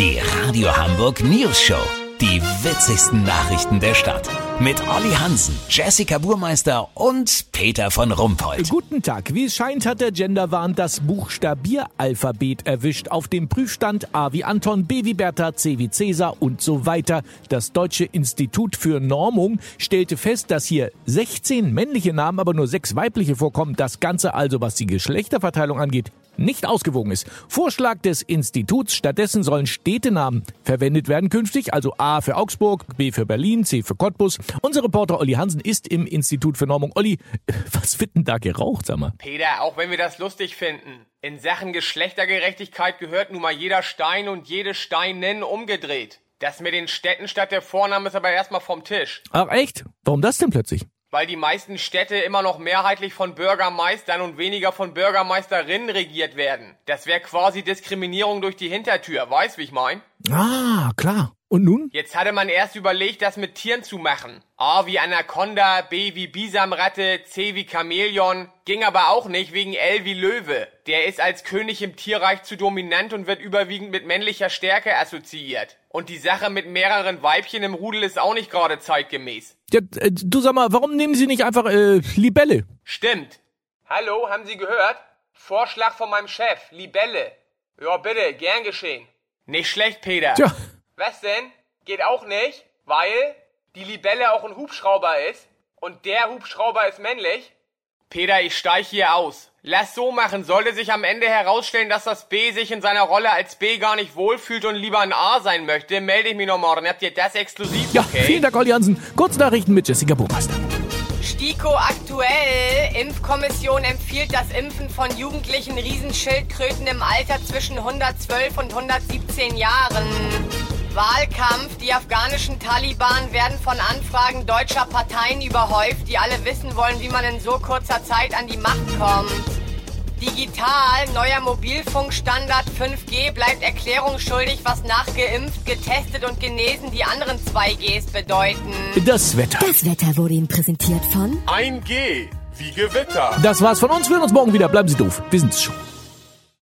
Die Radio Hamburg News Show. Die witzigsten Nachrichten der Stadt. Mit Olli Hansen, Jessica Burmeister und Peter von Rumpold. Guten Tag. Wie es scheint, hat der Genderwahn das Buchstabieralphabet erwischt. Auf dem Prüfstand A wie Anton, B wie Bertha, C wie Cäsar und so weiter. Das Deutsche Institut für Normung stellte fest, dass hier 16 männliche Namen, aber nur sechs weibliche vorkommen. Das Ganze also, was die Geschlechterverteilung angeht, nicht ausgewogen ist. Vorschlag des Instituts, stattdessen sollen Städtenamen verwendet werden künftig, also A für Augsburg, B für Berlin, C für Cottbus. Unser Reporter Olli Hansen ist im Institut für Normung. Olli, was wird denn da geraucht, sag mal? Peter, auch wenn wir das lustig finden, in Sachen Geschlechtergerechtigkeit gehört nun mal jeder Stein und jede Steinin umgedreht. Das mit den Städten statt der Vornamen ist aber erstmal vom Tisch. Ach echt? Warum das denn plötzlich? Weil die meisten Städte immer noch mehrheitlich von Bürgermeistern und weniger von Bürgermeisterinnen regiert werden. Das wäre quasi Diskriminierung durch die Hintertür, weißt wie ich mein? Ah, klar. Und nun? Jetzt hatte man erst überlegt, das mit Tieren zu machen. A wie Anaconda, B wie Bisamratte, C wie Chamäleon. Ging aber auch nicht wegen L wie Löwe. Der ist als König im Tierreich zu dominant und wird überwiegend mit männlicher Stärke assoziiert. Und die Sache mit mehreren Weibchen im Rudel ist auch nicht gerade zeitgemäß. Ja, äh, du sag mal, warum nehmen Sie nicht einfach äh, Libelle? Stimmt. Hallo, haben Sie gehört? Vorschlag von meinem Chef, Libelle. Ja, bitte, gern geschehen. Nicht schlecht, Peter. Tja, Was denn? Geht auch nicht, weil die Libelle auch ein Hubschrauber ist und der Hubschrauber ist männlich? Peter, ich steig hier aus. Lass so machen. Sollte sich am Ende herausstellen, dass das B sich in seiner Rolle als B gar nicht wohlfühlt und lieber ein A sein möchte, melde ich mich noch morgen. Habt ihr das exklusiv? ja, okay? vielen Dank, Olli Hansen. Kurznachrichten mit Jessica Burmeister. STIKO aktuell. Impfkommission empfiehlt das Impfen von jugendlichen Riesenschildkröten im Alter zwischen 112 und 117 Jahren. Wahlkampf. Die afghanischen Taliban werden von Anfragen deutscher Parteien überhäuft, die alle wissen wollen, wie man in so kurzer Zeit an die Macht kommt. Digital, neuer Mobilfunkstandard 5G bleibt erklärungsschuldig, was nachgeimpft, getestet und genesen die anderen 2Gs bedeuten. Das Wetter. Das Wetter wurde Ihnen präsentiert von 1G wie Gewitter. Das war's von uns. Wir hören uns morgen wieder. Bleiben Sie doof. Wir sind's schon.